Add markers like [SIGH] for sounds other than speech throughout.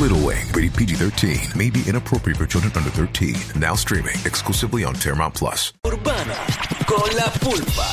Little Wing, rated PG 13, may be inappropriate for children under 13. Now streaming exclusively on Paramount Plus. Urbana con la pulpa.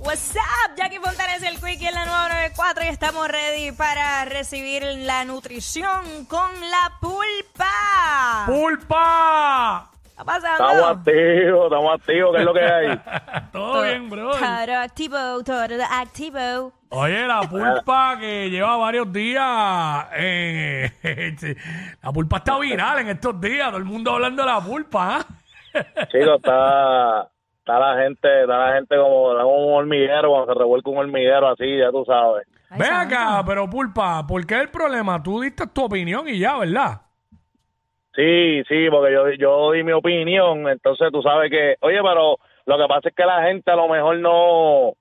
What's up, Jackie Fontanes, el Quickie en la 994 y estamos ready para recibir la nutrición con la pulpa. ¡Pulpa! ¿Qué está pasando? Estamos activos, estamos activos, ¿qué es lo que hay? [LAUGHS] Todo bien, bro. Todo activo, todo activo. Oye, la pulpa que lleva varios días. eh, [LAUGHS] la pulpa está viral en estos días. Todo el mundo hablando de la pulpa. ¿ah? [LAUGHS] Chico, está, está la gente, está la gente como, como un hormiguero, cuando se revuelca un hormiguero así, ya tú sabes. Santo. acá, pero pulpa, ¿por qué el problema? Tú diste tu opinión y ya, ¿verdad? Sí, sí, porque yo, yo di mi opinión, entonces tú sabes que, oye, pero lo que pasa es que la gente a lo mejor no,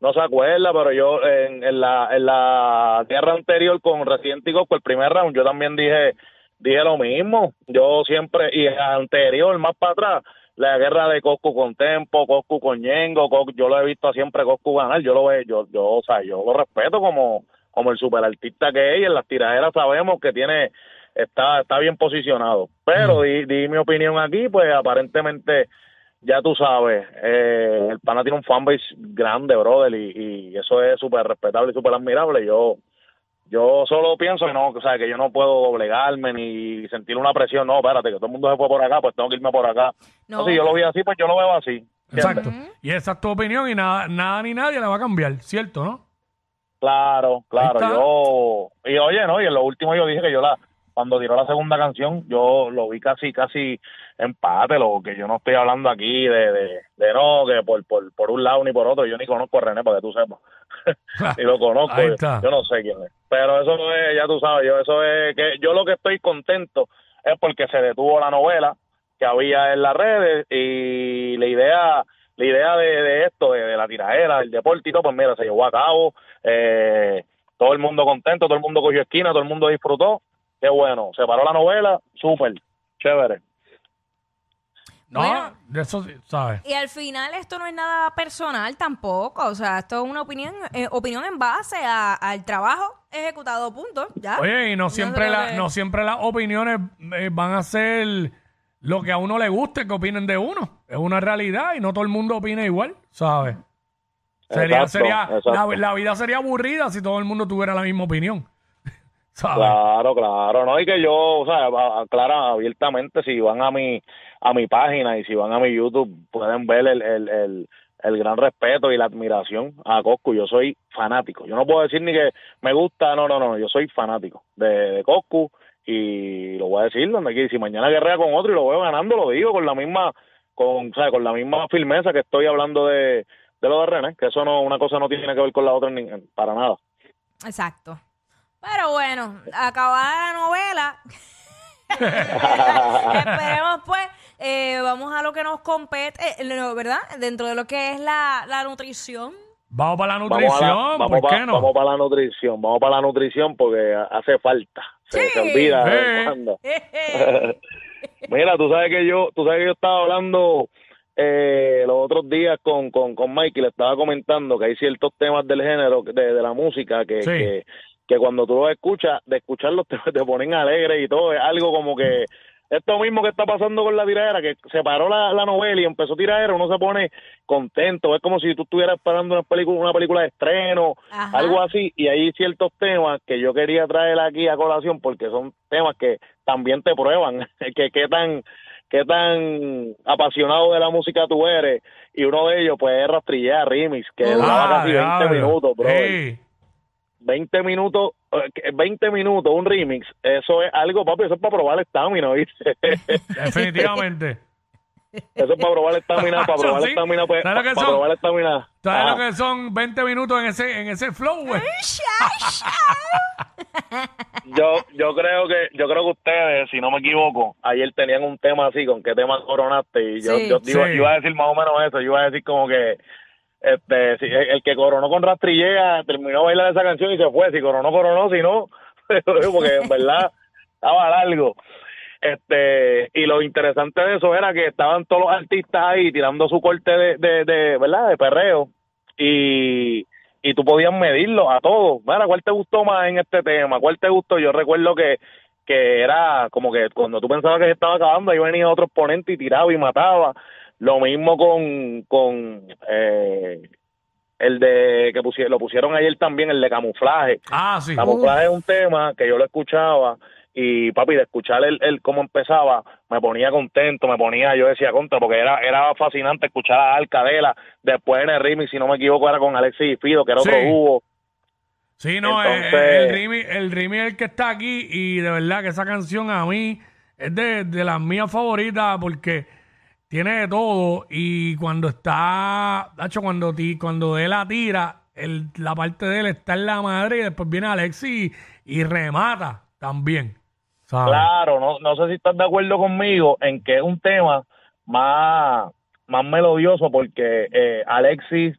no se acuerda, pero yo en, en la, en la guerra anterior con Resident Evil, el primer round, yo también dije, dije lo mismo. Yo siempre, y anterior, más para atrás, la guerra de Coscu con Tempo, Coscu con Ñengo, Cos- yo lo he visto siempre Coscu ganar, yo lo veo, yo, yo, o sea, yo lo respeto como, como el superartista que es, y en las tiraderas sabemos que tiene, está, está bien posicionado. Pero di, di mi opinión aquí, pues aparentemente, ya tú sabes, eh, el pana tiene un fanbase grande, brother, y, y eso es súper respetable y súper admirable. Yo, yo solo pienso que no, o sea, que yo no puedo doblegarme ni sentir una presión. No, espérate, que todo el mundo se fue por acá, pues tengo que irme por acá. No. No, si yo lo vi así, pues yo lo veo así. Exacto. Y esa es tu opinión y nada, nada ni nadie la va a cambiar, ¿cierto, no? Claro, claro. Yo, y oye, no, y en lo último yo dije que yo la, cuando tiró la segunda canción, yo lo vi casi, casi empate, lo que yo no estoy hablando aquí de, de, de no, que por, por, por un lado ni por otro, yo ni conozco a René, para que tú sepas. [LAUGHS] ni lo conozco, yo, yo no sé quién es. Pero eso es, ya tú sabes, yo eso es que yo lo que estoy contento es porque se detuvo la novela que había en las redes y la idea la idea de, de esto, de, de la tiradera, del deporte y todo, pues mira, se llevó a cabo, eh, todo el mundo contento, todo el mundo cogió esquina, todo el mundo disfrutó, qué bueno, se paró la novela, súper, chévere. No, Bueno. de eso sí, ¿sabes? Y al final esto no es nada personal tampoco, o sea, esto es una opinión, eh, opinión en base a- al trabajo ejecutado, punto, ya. Oye, y no siempre, creo la, que- no siempre las opiniones eh, van a ser lo que a uno le guste que opinen de uno. Es una realidad y no todo el mundo opina igual, ¿sabes? Sería, Exacto, sería, exacto. La, la vida sería aburrida si todo el mundo tuviera la misma opinión. ¿Sabes? Claro, claro, no, y que yo, o sea, aclara abiertamente, si van a mi, a mi página y si van a mi YouTube, pueden ver el, el, el, el gran respeto y la admiración a Coscu. Yo soy fanático. Yo no puedo decir ni que me gusta, no, no, no, yo soy fanático de, de Coscu y lo voy a decir donde quiera. Si mañana guerrea con otro y lo veo ganando, lo digo con la misma, con, o sea, con la misma firmeza que estoy hablando de, de lo de René, que eso no, una cosa no tiene que ver con la otra ni, para nada. Exacto. Pero bueno, acabada la novela. [LAUGHS] Esperemos pues, eh, vamos a lo que nos compete, eh, ¿verdad? Dentro de lo que es la, la nutrición. Vamos para la Vamos, nutrición, la- vamos, ¿por pa- qué no? vamos para la nutrición, vamos para la nutrición porque hace falta. Se, se olvida de cuando. [LAUGHS] Mira, tú sabes que yo, tú sabes que yo estaba hablando eh, los otros días con, con, con Mike y le estaba comentando que hay ciertos temas del género, de, de la música, que, Sí. que, que cuando tú los escuchas, de escucharlos te, [LAUGHS] te ponen alegre y todo, es algo como que esto mismo que está pasando con la tiradera, que se paró la, la novela y empezó tiradera, uno se pone contento, es como si tú estuvieras esperando una película, una película de estreno, Ajá. algo así, y hay ciertos temas que yo quería traer aquí a colación porque son temas que también te prueban [LAUGHS] que qué tan qué tan apasionado de la música tú eres. Y uno de ellos, pues, es Rastrillea Remix, que duraba casi 20 Ah, diablo. minutos, bro. Sí. 20 minutos, eh, 20 minutos, un remix, eso es algo, papi, eso es para probar estamina, ¿viste? [LAUGHS] Definitivamente. Eso es para probar estamina, [LAUGHS] para probar estamina, pues, ¿Sabes lo que para son? probar estamina. ¿Sabes lo que son 20 minutos en ese, en ese flow, güey? Yo, yo creo que, yo creo que ustedes, si no me equivoco, ayer tenían un tema así, con qué tema coronaste, y yo, Sí. yo digo- Sí. iba a decir más o menos eso, yo iba a decir como que, este, si, el, que coronó con rastrillea terminó de bailar esa canción y se fue, si coronó, coronó, si no, [LAUGHS] porque en verdad estaba largo. Este, y lo interesante de eso era que estaban todos los artistas ahí tirando su corte de, de, de ¿verdad? De perreo. Y, y tú podías medirlo a todos. Mira, ¿cuál te gustó más en este tema? ¿Cuál te gustó? Yo recuerdo que, que era como que cuando tú pensabas que se estaba acabando, ahí venía otro exponente y tiraba y mataba. Lo mismo con, con eh, el de que pusie- lo pusieron ayer también, el de camuflaje. Ah, sí. Camuflaje es un tema que yo lo escuchaba y papi, de escuchar el, el cómo empezaba, me ponía contento, me ponía, yo decía contra, porque era era fascinante escuchar a Alcadela, después en el remix, si no me equivoco, era con Alexis y Fido, que era otro dúo. Sí, no, Entonces- eh, el, Rimi, el Rimi es el que está aquí y de verdad que esa canción a mí es de, de las mías favoritas porque tiene de todo y cuando está, Nacho, cuando, ti, cuando él la tira, el, la parte de él está en la madre y después viene Alexis y, remata también. Claro, no, no sé si estás de acuerdo conmigo en que es un tema más, más melodioso porque eh, Alexis,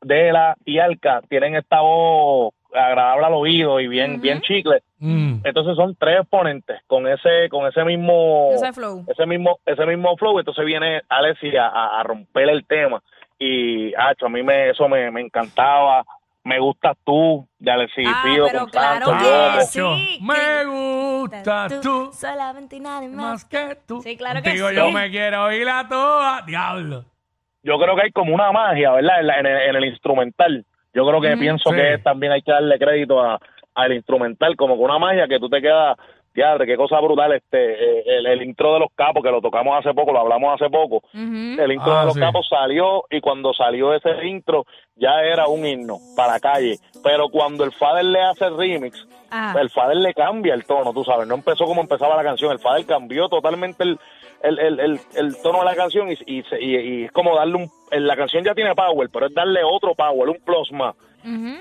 Dela y Alca tienen esta voz agradable al oído y bien, bien chicle. Mm. Entonces son tres exponentes con ese, con ese mismo, Ese flow. ese mismo, ese mismo flow. Entonces viene Alexis a, a- a romper el tema y acho, a mí me, eso me, me encantaba. Me gustas tú de Alexis Ah, Fido pero con claro que sí. Que- me gusta tú Solamente y nada más que tú. Sí, claro que sí. yo me quiero ir a toa. Diablo. yo creo que hay como una magia, ¿verdad? En, la- en el, en el instrumental. Yo creo que pienso Sí. que también hay que darle crédito a, al instrumental, como que una magia que tú te quedas, diadre, qué cosa brutal, este, eh, el, el intro de los capos, que lo tocamos hace poco, lo hablamos hace poco, el intro Ah, de los sí. capos salió y cuando salió ese intro ya era un himno para calle, pero cuando el Fader le hace el remix, Ajá. el Fader le cambia el tono, tú sabes, no empezó como empezaba la canción, el Fader cambió totalmente el, el, el, el, el tono de la canción y, y, y- y es como darle un... La canción ya tiene power, pero es darle otro power, un plus más.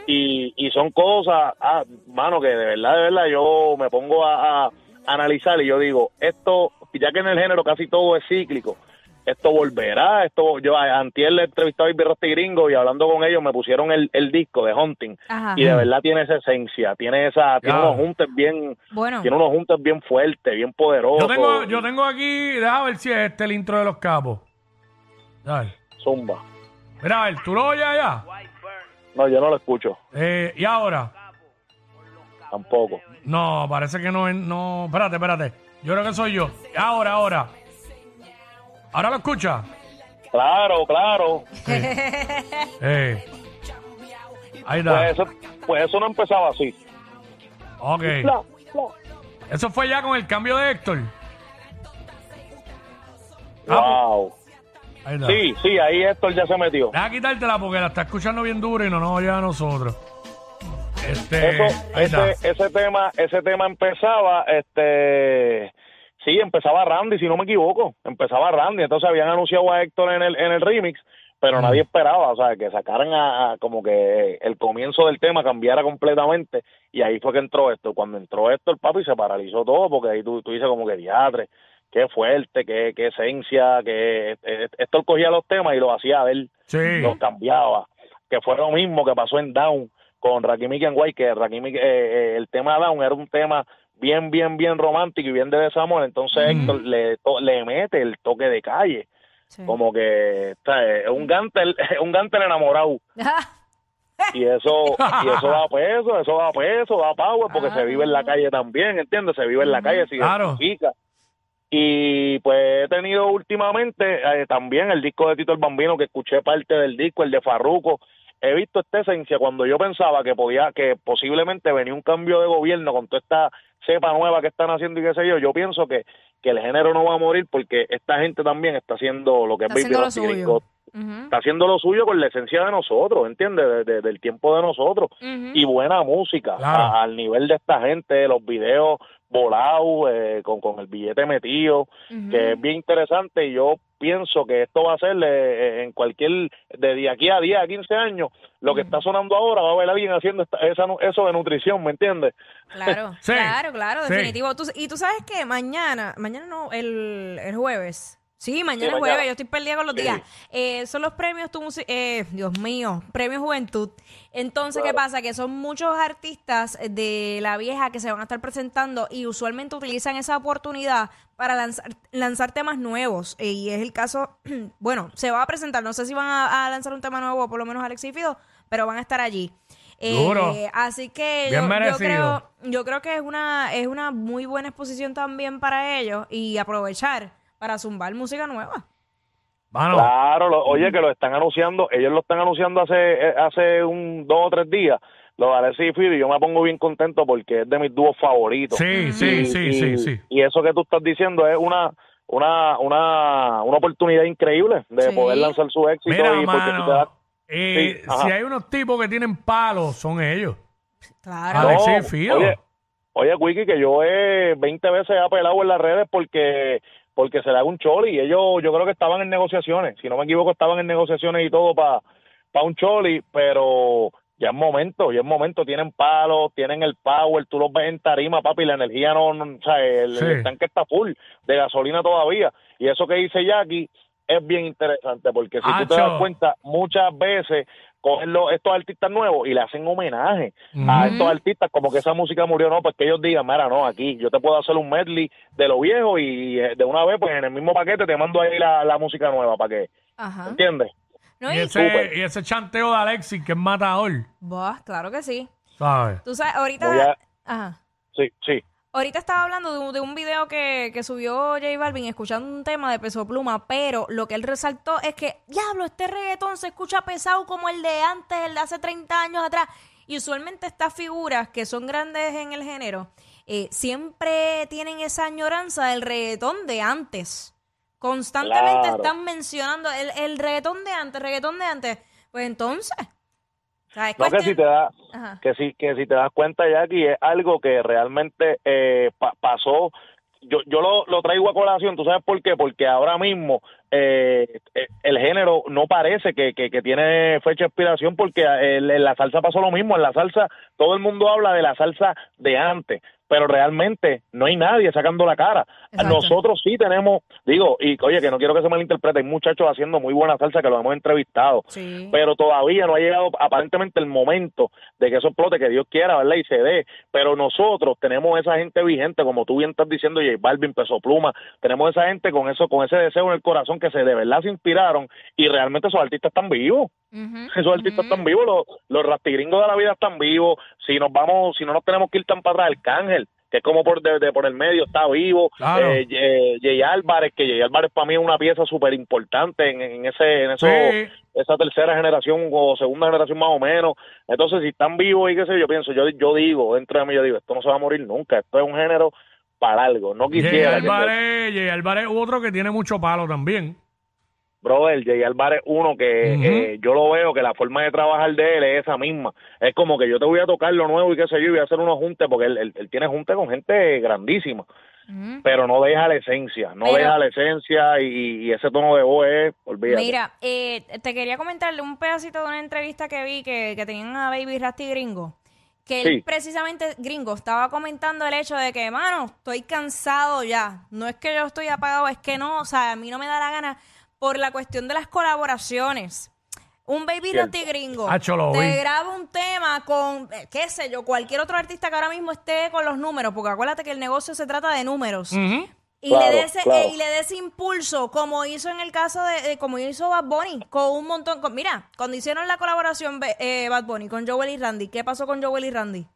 Y, y son cosas, ah, mano, que de verdad, de verdad yo me pongo a, a analizar y yo digo, esto, ya que en el género casi todo es cíclico, esto volverá, esto, yo a- antier le entrevistaba a y Gringo y hablando con ellos me pusieron el, el disco de Hunting Ajá. y de verdad tiene esa esencia, tiene esa, tiene unos juntes bien, Bueno. tiene unos juntes bien fuertes, bien poderosos. Yo tengo, yo tengo aquí, déjame ver si es este el intro de los capos. Dale. Zumba. Mira, a ver, tú lo oyes allá. No, yo no lo escucho, Eh, y ahora. tampoco. No, parece que no es. No, espérate, espérate. Yo creo que soy yo. Ahora, ahora. ¿Ahora lo escucha? Claro, claro. [LAUGHS] Eh. Ahí Pues está. eso, pues eso no empezaba así. Ok. Eso fue ya con el cambio de Héctor. Ah, Wow. Ahí está. Sí, sí, ahí Héctor ya se metió. Deja quitártela porque la está escuchando bien duro y no nos oye a nosotros. Este. Eso, ese, ese tema, ese tema empezaba, este, sí, empezaba Randy, si no me equivoco, empezaba Randy, entonces habían anunciado a Héctor en el, en el remix, pero nadie esperaba, o sea, que sacaran a, a como que el comienzo del tema cambiara completamente, y ahí fue que entró esto, cuando entró esto el papi se paralizó todo, porque ahí tú, tú dices como que diatre, qué fuerte, qué, qué esencia, que esto cogía los temas y lo hacía ver Sí. los cambiaba. Que fue lo mismo que pasó en Down con Rakimi and White, que Rakimi, eh, eh, el tema Down era un tema bien, bien, bien romántico y bien de desamor. Entonces Héctor le, to- le mete el toque de calle. Sí. Como que o sea, es un gantel, [LAUGHS] un gantel enamorado. [LAUGHS] Y eso, y eso da peso, eso da peso, da power, porque se vive en la calle también, ¿entiendes? Se vive en la calle, se Claro. identifica. Y pues he tenido últimamente eh, también el disco de Tito el Bambino, que escuché parte del disco, el de Farruco, he visto esta esencia cuando yo pensaba que podía, que posiblemente venía un cambio de gobierno con toda esta cepa nueva que están haciendo y qué sé yo, yo pienso que, que el género no va a morir porque esta gente también está haciendo lo que Está es Baby Está haciendo lo suyo con la esencia de nosotros, ¿entiendes? De- de- del tiempo de nosotros. Y buena música, Claro. a- al nivel de esta gente, los videos volados, eh, con, con el billete metido, que es bien interesante y yo pienso que esto va a ser eh, en cualquier, de aquí a 10, a 15 años, lo que está sonando ahora va a haber alguien haciendo esta- esa, eso de nutrición, ¿me entiendes? Claro, [LAUGHS] Sí, claro, claro, sí. definitivo. Tú- y tú sabes que mañana, mañana no, el, el jueves. Sí, mañana es jueves, yo estoy perdida con los Sí. días. Eh, son los premios Tu eh, Dios mío, premios Juventud. Entonces, ¿qué pasa? Que son muchos artistas de la vieja que se van a estar presentando y usualmente utilizan esa oportunidad para lanzar, lanzar temas nuevos. Eh, y es el caso, [CLEARS THROAT] bueno, se va a presentar, no sé si van a, a lanzar un tema nuevo, por lo menos Alex y Fido, pero van a estar allí. Eh, Duro. Así que yo, yo creo, yo creo que es una, es una muy buena exposición también para ellos y aprovechar para zumbar música nueva. Mano, Claro, lo- oye, que lo están anunciando, ellos lo están anunciando hace eh, hace un dos o tres días, lo de Alexis y Fido, y yo me pongo bien contento porque es de mis dúos favoritos. sí, sí, Y- sí, y- sí, sí. Y eso que tú estás diciendo es una una una, una oportunidad increíble de Sí. poder lanzar su éxito Mira, y porque das eh, Sí, si hay unos tipos que tienen palos, son ellos. Claro. Alex No, y Fido. Oye, oye, Wiki, que yo he 20 veces he apelado en las redes porque porque se le haga un choli. Ellos yo creo que estaban en negociaciones, si no me equivoco estaban en negociaciones y todo para un choli, pero ya es momento, ya es momento, tienen palos, tienen el power, tú los ves en tarima, papi, la energía no, no o sea, el, Sí. el tanque está full de gasolina todavía. Y eso que dice Jackie es bien interesante porque si tú te das cuenta, muchas veces cogen los- estos artistas nuevos y le hacen homenaje a estos artistas como que esa música murió, no, pues que ellos digan, mira, no, aquí yo te puedo hacer un medley de lo viejo y eh, de una vez, pues en el mismo paquete te mando ahí la, la música nueva para que, Ajá. ¿entiendes? No, Y y- ese, y ese chanteo de Alexis, que es matador, Buah, claro que sí. ¿sabes? Tú sabes, ahorita... A- Ajá. Sí, sí. Ahorita estaba hablando de un, de un video que, que subió J Balvin escuchando un tema de Peso Pluma, pero lo que él resaltó es que, diablo, este reggaetón se escucha pesado como el de antes, el de hace 30 años atrás. Y usualmente estas figuras que son grandes en el género, eh, siempre tienen esa añoranza del reggaetón de antes. Constantemente Claro. están mencionando el, el reggaetón de antes, reggaetón de antes. Pues entonces... o sea, es No que si te Ajá. que si que si te das cuenta Jackie es algo que realmente eh, pa- pasó. Yo yo lo, lo traigo a colación tú sabes por qué porque ahora mismo eh, eh, el género no parece que, que, que tiene fecha de expiración porque el- en la salsa pasó lo mismo. En la salsa todo el mundo habla de la salsa de antes pero realmente no hay nadie sacando la cara Exacto. nosotros sí tenemos digo y oye que no quiero que se malinterprete hay muchachos haciendo muy buena salsa que los hemos entrevistado Sí. pero todavía no ha llegado aparentemente el momento de que eso explote, que Dios quiera, ¿verdad? Y se dé. Pero nosotros tenemos esa gente vigente, como tú bien estás diciendo, J Balvin, Peso Pluma, tenemos esa gente con eso, con ese deseo en el corazón que se de verdad se inspiraron y realmente esos artistas están vivos. Ujú, Esos artistas están vivos, los, los rastigringos de la vida están vivos. Si nos vamos, si no nos tenemos que ir tan para atrás, Arcángel, que es como por de, de por el medio, está vivo. Claro. Eh, eh, Jay Álvarez, que Jay Álvarez para mí es una pieza súper importante en, en ese, en eso, Sí. esa tercera generación o segunda generación más o menos. Entonces, si están vivos y qué sé yo, pienso, yo, yo digo, dentro de mí yo digo, esto no se va a morir nunca, esto es un género para algo. No Jay quisiera que se- Álvarez, Jay Álvarez, otro que tiene mucho palo también. Brother, Jay Álvarez uno que eh, yo lo veo que la forma de trabajar de él es esa misma. Es como que yo te voy a tocar lo nuevo y qué sé yo, y voy a hacer unos juntes porque él, él- él tiene junte con gente grandísima, pero no deja la esencia, no Pero- deja la esencia y, y ese tono de voz es, olvídate. Mira, eh, te quería comentarle un pedacito de una entrevista que vi que, que tenían a Baby Rasty Gringo. Que él Sí. precisamente, Gringo, estaba comentando el hecho de que, mano, estoy cansado ya. No es que yo estoy apagado, es que no, o sea, a mí no me da la gana por la cuestión de las colaboraciones. Un Baby. Rasty Gringo lo te vi. graba un tema con, eh, qué sé yo, cualquier otro artista que ahora mismo esté con los números, porque acuérdate que el negocio se trata de números. Ujú. Y, Claro, le dé ese, claro. y le dé ese impulso, como hizo en el caso de, de- como hizo Bad Bunny, con un montón, con- mira, cuando hicieron la colaboración Be- eh, Bad Bunny con Joel y Randy, ¿qué pasó con Joel y Randy?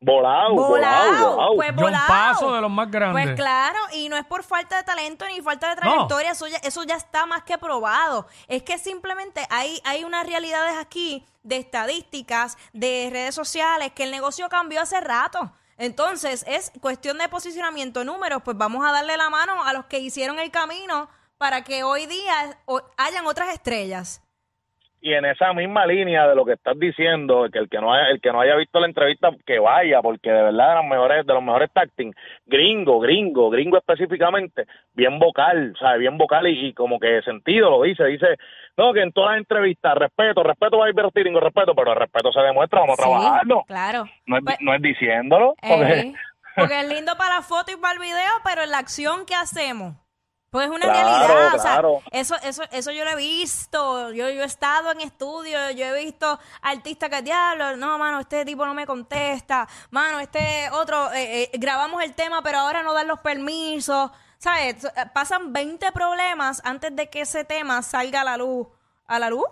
Volado, volado, Volado. volado. Pues John volado. Paso de los más grandes. Pues claro, y no es por falta de talento ni falta de trayectoria, eso, ya, eso ya está más que probado. Es que simplemente hay, hay unas realidades aquí de estadísticas, de redes sociales, que el negocio cambió hace rato. Entonces, es cuestión de posicionamiento, números, pues vamos a darle la mano a los que hicieron el camino para que hoy día hayan otras estrellas. Y en esa misma línea de lo que estás diciendo, que el que no haya, el que no haya visto la entrevista que vaya, porque de verdad de los mejores, de los mejores tacting, gringo, gringo, gringo específicamente, bien vocal, sabe, bien vocal y, y como que sentido lo dice, dice, no, que en todas las entrevistas, respeto, respeto va a ir gringo, respeto, pero el respeto se demuestra, vamos a Sí, trabajarlo. Claro. No es, Pues- no es diciéndolo. porque- Ey, porque es lindo para la foto y para el video, pero en la acción que hacemos. Pues es una Claro, realidad. o sea, eso, eso, eso yo lo he visto. Yo, yo he estado en estudio, yo he visto artistas que diablo, no, mano, este tipo no me contesta. Mano, este otro, eh, eh, grabamos el tema, pero ahora no dan los permisos. ¿Sabes? Eh, Pasan 20 problemas antes de que ese tema salga a la luz. ¿A la luz?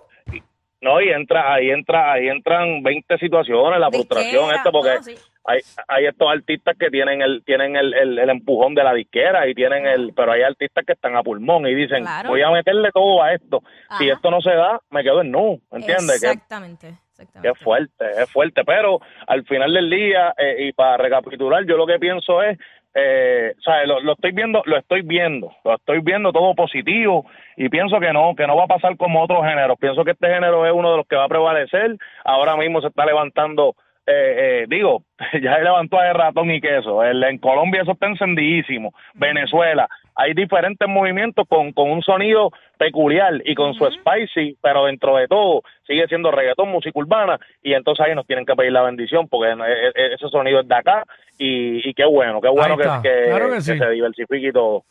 No, y entra, ahí entra, ahí entran 20 situaciones, la frustración, esto, porque no, sí. Hay, hay estos artistas que tienen el, tienen el, el, el empujón de la disquera y tienen el, pero hay artistas que están a pulmón y dicen, Claro. voy a meterle todo a esto. Si esto no se da, me quedo en nu, ¿entiendes? Que, Exactamente. es fuerte, es fuerte, pero al final del día, eh, y para recapitular, yo lo que pienso es, eh, ¿sabes? Lo, lo estoy viendo, lo estoy viendo, lo estoy viendo todo positivo y pienso que no, que no va a pasar como otros géneros. Pienso que este género es uno de los que va a prevalecer. Ahora mismo se está levantando, eh, eh, digo, [LAUGHS] ya se levantó a ratón y queso. El- en Colombia eso está encendidísimo. Venezuela, hay diferentes movimientos con, con un sonido peculiar y con su spicy, pero dentro de todo sigue siendo reggaetón, música urbana, y entonces ahí nos tienen que pedir la bendición porque eh, eh, ese sonido es de acá y, y qué bueno, qué bueno que, está. que- Claro que que sí. se diversifique y todo.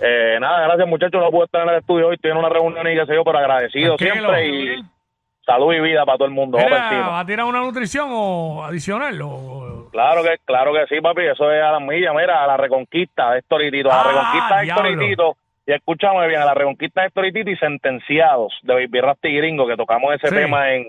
Eh, nada, gracias muchachos, no pude estar en el estudio hoy, estoy en una reunión y qué sé yo, pero agradecido Tranquilo. siempre y salud y vida para todo el mundo. Mira. ¿va a tirar una nutrición o adicional? O- Claro que, claro que sí, papi, eso es a las millas, mira, a la reconquista de Héctor y Tito, a la Ah, reconquista de Héctor y. Tito, y escúchame bien, a la reconquista de Héctor y Tito y sentenciados de Baby Rasty Gringo, que tocamos ese Sí. tema en,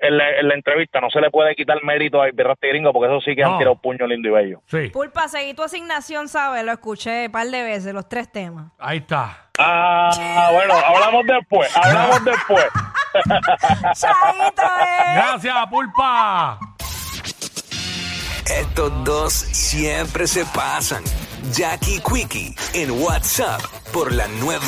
en, la, en la entrevista, no se le puede quitar mérito a Baby Rasty Gringo, porque eso sí que No. han tirado puño lindo y bello. Sí, Pulpa, seguí tu asignación, ¿sabes? Lo escuché un par de veces, los tres temas. ahí está. Ah, bueno, hablamos después, hablamos después. ¡Chaito, eh! Gracias, Pulpa. Estos dos siempre se pasan. Jackie Quickie en WhatsApp por la nueva